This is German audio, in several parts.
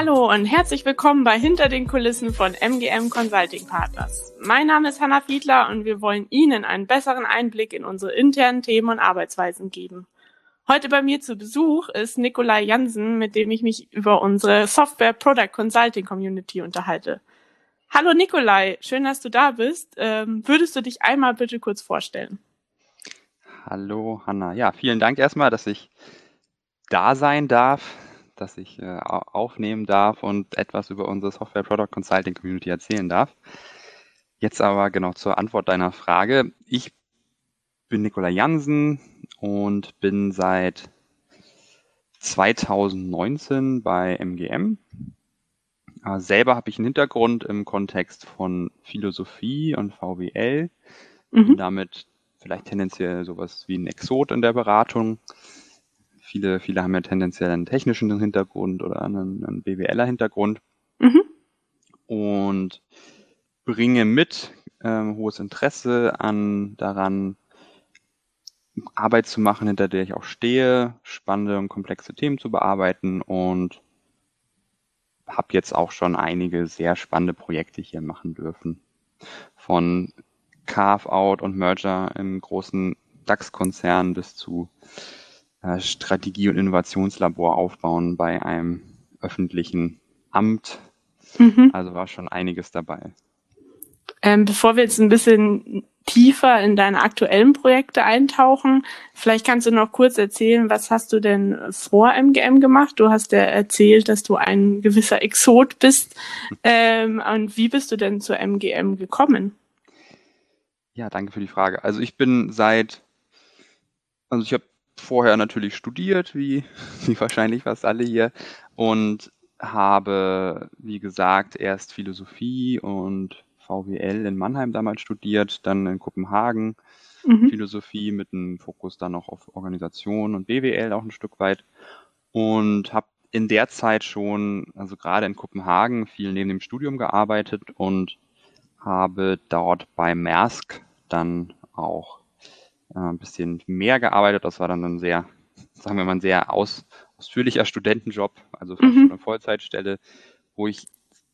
Hallo und herzlich willkommen bei Hinter den Kulissen von MGM Consulting Partners. Mein Name ist Hanna Fiedler und wir wollen Ihnen einen besseren Einblick in unsere internen Themen und Arbeitsweisen geben. Heute bei mir zu Besuch ist Nikolai Jansen, mit dem ich mich über unsere Software Product Consulting Community unterhalte. Hallo Nikolai, schön, dass du da bist. Ähm, würdest du dich einmal bitte kurz vorstellen? Hallo Hanna. Ja, vielen Dank erstmal, dass ich da sein darf dass ich äh, aufnehmen darf und etwas über unsere Software Product Consulting Community erzählen darf. Jetzt aber genau zur Antwort deiner Frage. Ich bin Nikola Jansen und bin seit 2019 bei MGM. Äh, selber habe ich einen Hintergrund im Kontext von Philosophie und VWL. Mhm. Bin damit vielleicht tendenziell sowas wie ein Exot in der Beratung. Viele, viele haben ja tendenziell einen technischen Hintergrund oder einen, einen BWLer Hintergrund. Mhm. Und bringe mit ähm, hohes Interesse an daran, Arbeit zu machen, hinter der ich auch stehe, spannende und komplexe Themen zu bearbeiten und habe jetzt auch schon einige sehr spannende Projekte hier machen dürfen. Von Carve-out und Merger im großen DAX-Konzern bis zu Strategie- und Innovationslabor aufbauen bei einem öffentlichen Amt. Mhm. Also war schon einiges dabei. Ähm, bevor wir jetzt ein bisschen tiefer in deine aktuellen Projekte eintauchen, vielleicht kannst du noch kurz erzählen, was hast du denn vor MGM gemacht? Du hast ja erzählt, dass du ein gewisser Exot bist. Ähm, und wie bist du denn zur MGM gekommen? Ja, danke für die Frage. Also ich bin seit, also ich habe vorher natürlich studiert, wie, wie wahrscheinlich fast alle hier, und habe, wie gesagt, erst Philosophie und VWL in Mannheim damals studiert, dann in Kopenhagen mhm. Philosophie mit einem Fokus dann noch auf Organisation und BWL auch ein Stück weit und habe in der Zeit schon, also gerade in Kopenhagen, viel neben dem Studium gearbeitet und habe dort bei Maersk dann auch ein bisschen mehr gearbeitet. Das war dann ein sehr, sagen wir mal, ein sehr aus, ausführlicher Studentenjob, also mhm. eine Vollzeitstelle, wo ich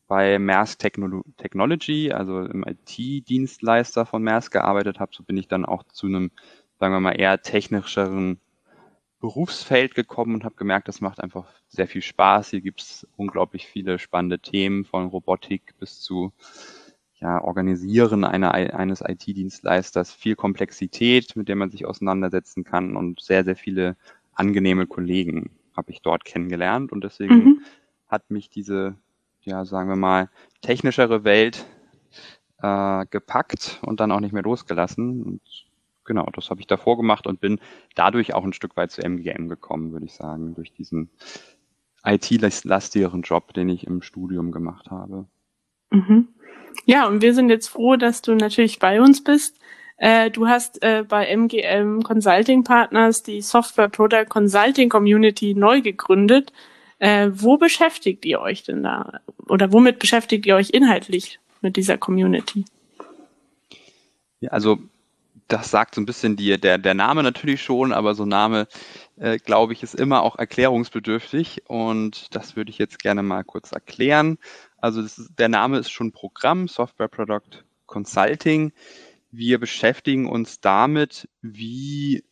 bei Maersk Techno Technology, also im IT-Dienstleister von Maersk gearbeitet habe. So bin ich dann auch zu einem, sagen wir mal, eher technischeren Berufsfeld gekommen und habe gemerkt, das macht einfach sehr viel Spaß. Hier gibt es unglaublich viele spannende Themen von Robotik bis zu ja, Organisieren einer, eines IT-Dienstleisters viel Komplexität, mit der man sich auseinandersetzen kann und sehr, sehr viele angenehme Kollegen habe ich dort kennengelernt und deswegen mhm. hat mich diese, ja, sagen wir mal, technischere Welt äh, gepackt und dann auch nicht mehr losgelassen. Und genau, das habe ich davor gemacht und bin dadurch auch ein Stück weit zu MGM gekommen, würde ich sagen, durch diesen IT-lastigeren Job, den ich im Studium gemacht habe. Mhm. Ja, und wir sind jetzt froh, dass du natürlich bei uns bist. Äh, du hast äh, bei MGM Consulting Partners die Software Product Consulting Community neu gegründet. Äh, wo beschäftigt ihr euch denn da? Oder womit beschäftigt ihr euch inhaltlich mit dieser Community? Ja, also das sagt so ein bisschen die, der, der Name natürlich schon, aber so Name, äh, glaube ich, ist immer auch erklärungsbedürftig und das würde ich jetzt gerne mal kurz erklären. Also ist, der Name ist schon Programm, Software Product Consulting. Wir beschäftigen uns damit, wie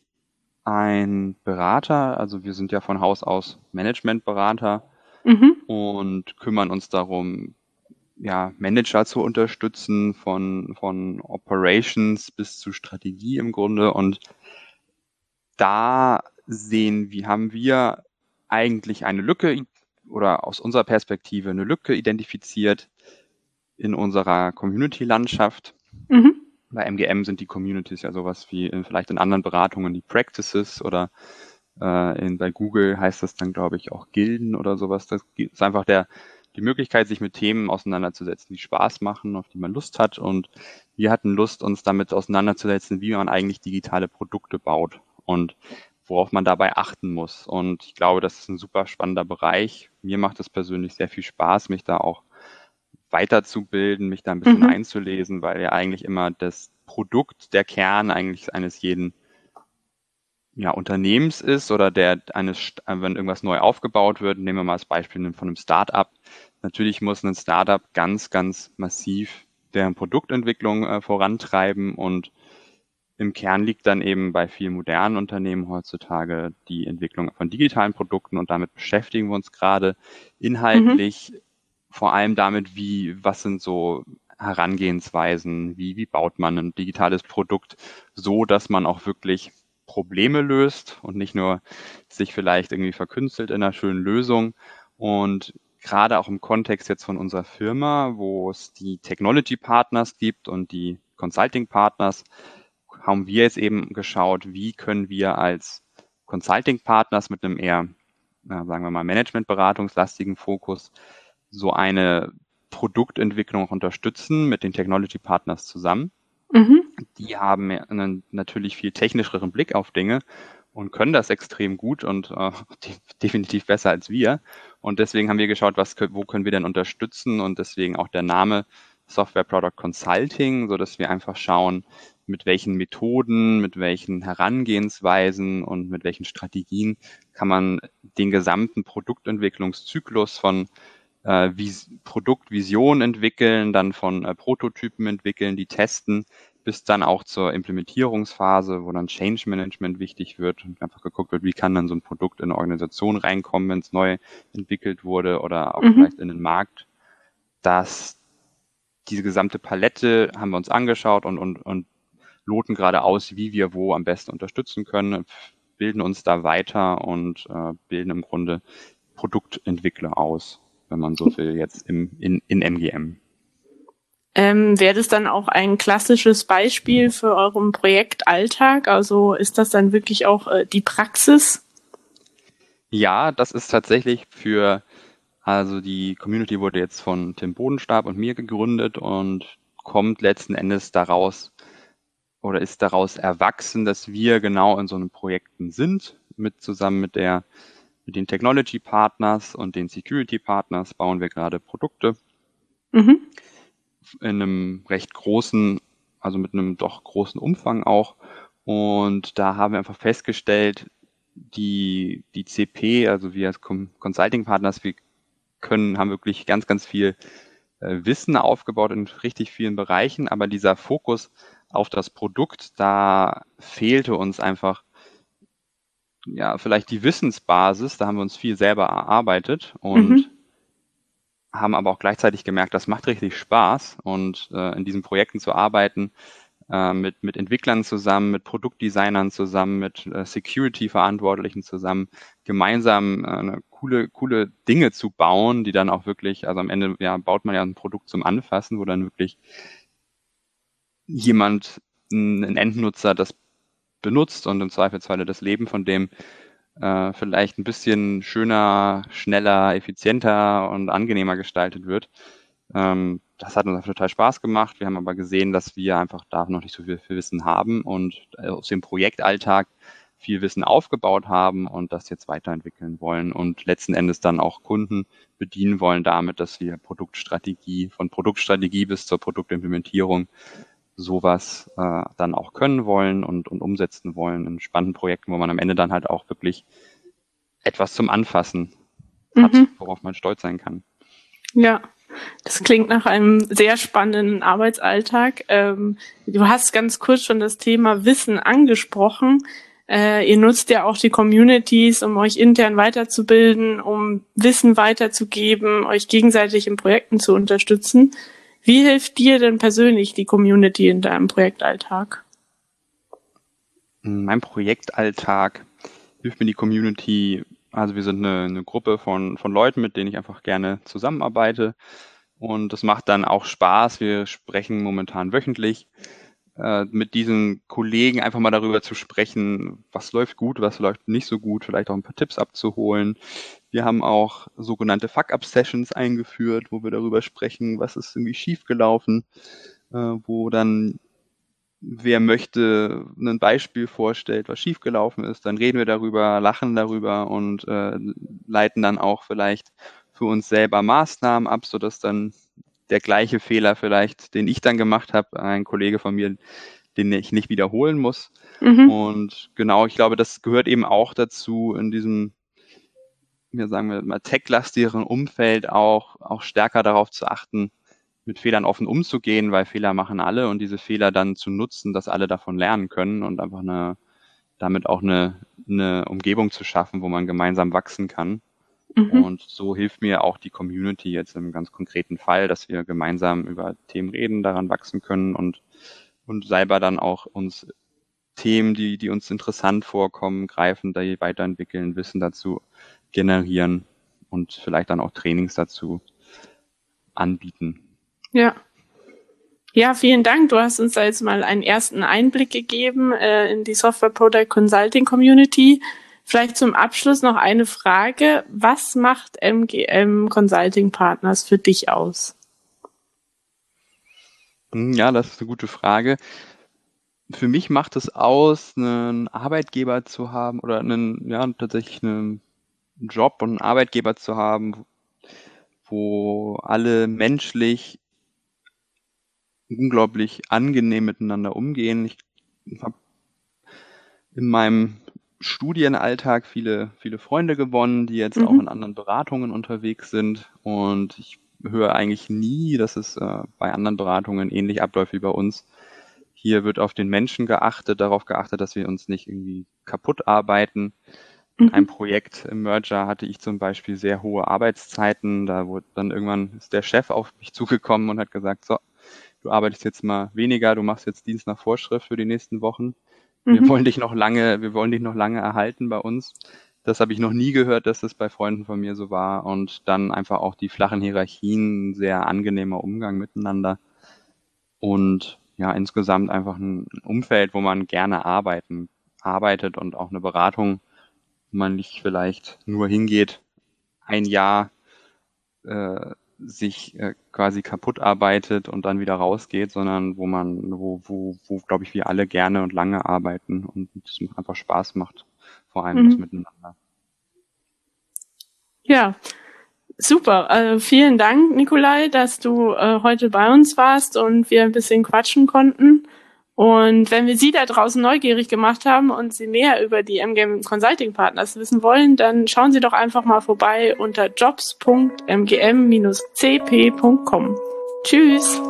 ein Berater, also wir sind ja von Haus aus Managementberater mhm. und kümmern uns darum, ja, Manager zu unterstützen, von, von Operations bis zu Strategie im Grunde. Und da sehen, wie haben wir eigentlich eine Lücke oder aus unserer Perspektive eine Lücke identifiziert in unserer Community-Landschaft. Mhm. Bei MGM sind die Communities ja sowas wie in, vielleicht in anderen Beratungen die Practices oder äh, in, bei Google heißt das dann, glaube ich, auch Gilden oder sowas. Das ist einfach der, die Möglichkeit, sich mit Themen auseinanderzusetzen, die Spaß machen, auf die man Lust hat. Und wir hatten Lust, uns damit auseinanderzusetzen, wie man eigentlich digitale Produkte baut. Und worauf man dabei achten muss. Und ich glaube, das ist ein super spannender Bereich. Mir macht es persönlich sehr viel Spaß, mich da auch weiterzubilden, mich da ein bisschen mhm. einzulesen, weil ja eigentlich immer das Produkt, der Kern eigentlich eines jeden ja, Unternehmens ist oder der eines, wenn irgendwas neu aufgebaut wird, nehmen wir mal das Beispiel von einem Startup. Natürlich muss ein Startup ganz, ganz massiv deren Produktentwicklung äh, vorantreiben und im Kern liegt dann eben bei vielen modernen Unternehmen heutzutage die Entwicklung von digitalen Produkten und damit beschäftigen wir uns gerade inhaltlich mhm. vor allem damit, wie, was sind so Herangehensweisen, wie, wie baut man ein digitales Produkt so, dass man auch wirklich Probleme löst und nicht nur sich vielleicht irgendwie verkünstelt in einer schönen Lösung. Und gerade auch im Kontext jetzt von unserer Firma, wo es die Technology Partners gibt und die Consulting Partners, haben wir jetzt eben geschaut, wie können wir als Consulting Partners mit einem eher, sagen wir mal, Management-beratungslastigen Fokus so eine Produktentwicklung unterstützen mit den Technology Partners zusammen. Mhm. Die haben einen natürlich viel technischeren Blick auf Dinge und können das extrem gut und äh, definitiv besser als wir. Und deswegen haben wir geschaut, was, wo können wir denn unterstützen und deswegen auch der Name Software Product Consulting, so dass wir einfach schauen, mit welchen Methoden, mit welchen Herangehensweisen und mit welchen Strategien kann man den gesamten Produktentwicklungszyklus von äh, Vis Produktvision entwickeln, dann von äh, Prototypen entwickeln, die testen, bis dann auch zur Implementierungsphase, wo dann Change Management wichtig wird und einfach geguckt wird, wie kann dann so ein Produkt in eine Organisation reinkommen, wenn es neu entwickelt wurde oder auch mhm. vielleicht in den Markt. Dass diese gesamte Palette haben wir uns angeschaut und, und, und loten gerade aus, wie wir wo am besten unterstützen können, bilden uns da weiter und äh, bilden im Grunde Produktentwickler aus wenn man so will, jetzt im, in, in MGM. Ähm, Wäre das dann auch ein klassisches Beispiel für euren Projektalltag? Also ist das dann wirklich auch äh, die Praxis? Ja, das ist tatsächlich für, also die Community wurde jetzt von Tim Bodenstab und mir gegründet und kommt letzten Endes daraus oder ist daraus erwachsen, dass wir genau in so einem Projekten sind, mit zusammen mit der mit den Technology Partners und den Security Partners bauen wir gerade Produkte mhm. in einem recht großen, also mit einem doch großen Umfang auch. Und da haben wir einfach festgestellt, die, die CP, also wir als Consulting Partners, wir können, haben wirklich ganz, ganz viel äh, Wissen aufgebaut in richtig vielen Bereichen, aber dieser Fokus auf das Produkt, da fehlte uns einfach ja, vielleicht die Wissensbasis, da haben wir uns viel selber erarbeitet und mhm. haben aber auch gleichzeitig gemerkt, das macht richtig Spaß. Und äh, in diesen Projekten zu arbeiten, äh, mit, mit Entwicklern zusammen, mit Produktdesignern zusammen, mit äh, Security-Verantwortlichen zusammen, gemeinsam äh, eine coole, coole Dinge zu bauen, die dann auch wirklich, also am Ende ja, baut man ja ein Produkt zum Anfassen, wo dann wirklich jemand, ein Endnutzer das benutzt und im Zweifelsfalle das Leben von dem äh, vielleicht ein bisschen schöner, schneller, effizienter und angenehmer gestaltet wird. Ähm, das hat uns total Spaß gemacht. Wir haben aber gesehen, dass wir einfach da noch nicht so viel, viel Wissen haben und aus dem Projektalltag viel Wissen aufgebaut haben und das jetzt weiterentwickeln wollen und letzten Endes dann auch Kunden bedienen wollen damit, dass wir Produktstrategie, von Produktstrategie bis zur Produktimplementierung sowas äh, dann auch können wollen und, und umsetzen wollen in spannenden Projekten, wo man am Ende dann halt auch wirklich etwas zum Anfassen hat, mhm. worauf man stolz sein kann. Ja, das klingt nach einem sehr spannenden Arbeitsalltag. Ähm, du hast ganz kurz schon das Thema Wissen angesprochen. Äh, ihr nutzt ja auch die Communities, um euch intern weiterzubilden, um Wissen weiterzugeben, euch gegenseitig in Projekten zu unterstützen. Wie hilft dir denn persönlich die Community in deinem Projektalltag? In meinem Projektalltag hilft mir die Community, also wir sind eine, eine Gruppe von, von Leuten, mit denen ich einfach gerne zusammenarbeite. Und das macht dann auch Spaß. Wir sprechen momentan wöchentlich äh, mit diesen Kollegen einfach mal darüber zu sprechen, was läuft gut, was läuft nicht so gut, vielleicht auch ein paar Tipps abzuholen. Wir haben auch sogenannte Fuck-Up-Sessions eingeführt, wo wir darüber sprechen, was ist irgendwie schiefgelaufen, äh, wo dann wer möchte ein Beispiel vorstellt, was schiefgelaufen ist, dann reden wir darüber, lachen darüber und äh, leiten dann auch vielleicht für uns selber Maßnahmen ab, sodass dann der gleiche Fehler vielleicht, den ich dann gemacht habe, ein Kollege von mir den ich nicht wiederholen muss. Mhm. Und genau, ich glaube, das gehört eben auch dazu, in diesem, wir sagen wir mal, tech-lastigeren Umfeld auch, auch stärker darauf zu achten, mit Fehlern offen umzugehen, weil Fehler machen alle und diese Fehler dann zu nutzen, dass alle davon lernen können und einfach eine, damit auch eine, eine Umgebung zu schaffen, wo man gemeinsam wachsen kann. Mhm. Und so hilft mir auch die Community jetzt im ganz konkreten Fall, dass wir gemeinsam über Themen reden, daran wachsen können und, und selber dann auch uns Themen, die, die uns interessant vorkommen, greifen, die weiterentwickeln, Wissen dazu generieren und vielleicht dann auch Trainings dazu anbieten. Ja. Ja, vielen Dank. Du hast uns da jetzt mal einen ersten Einblick gegeben äh, in die Software Product Consulting Community. Vielleicht zum Abschluss noch eine Frage. Was macht MGM Consulting Partners für dich aus? Hm, ja, das ist eine gute Frage. Für mich macht es aus, einen Arbeitgeber zu haben oder einen, ja, tatsächlich einen Job und einen Arbeitgeber zu haben, wo alle menschlich unglaublich angenehm miteinander umgehen. Ich habe in meinem Studienalltag viele, viele Freunde gewonnen, die jetzt mhm. auch in anderen Beratungen unterwegs sind. Und ich höre eigentlich nie, dass es äh, bei anderen Beratungen ähnlich abläuft wie bei uns. Hier wird auf den Menschen geachtet, darauf geachtet, dass wir uns nicht irgendwie kaputt arbeiten. In mhm. einem Projekt im Merger hatte ich zum Beispiel sehr hohe Arbeitszeiten. Da wurde dann irgendwann ist der Chef auf mich zugekommen und hat gesagt, so, du arbeitest jetzt mal weniger, du machst jetzt Dienst nach Vorschrift für die nächsten Wochen. Wir mhm. wollen dich noch lange, wir wollen dich noch lange erhalten bei uns. Das habe ich noch nie gehört, dass das bei Freunden von mir so war. Und dann einfach auch die flachen Hierarchien, sehr angenehmer Umgang miteinander. Und ja, insgesamt einfach ein Umfeld, wo man gerne arbeiten, arbeitet und auch eine Beratung, man nicht vielleicht nur hingeht, ein Jahr äh, sich äh, quasi kaputt arbeitet und dann wieder rausgeht, sondern wo man, wo, wo, wo glaube ich, wir alle gerne und lange arbeiten und es einfach Spaß macht, vor allem mhm. das Miteinander. Ja, super. Also vielen Dank, Nikolai, dass du äh, heute bei uns warst und wir ein bisschen quatschen konnten. Und wenn wir Sie da draußen neugierig gemacht haben und Sie mehr über die MGM Consulting Partners wissen wollen, dann schauen Sie doch einfach mal vorbei unter jobs.mgm-cp.com. Tschüss!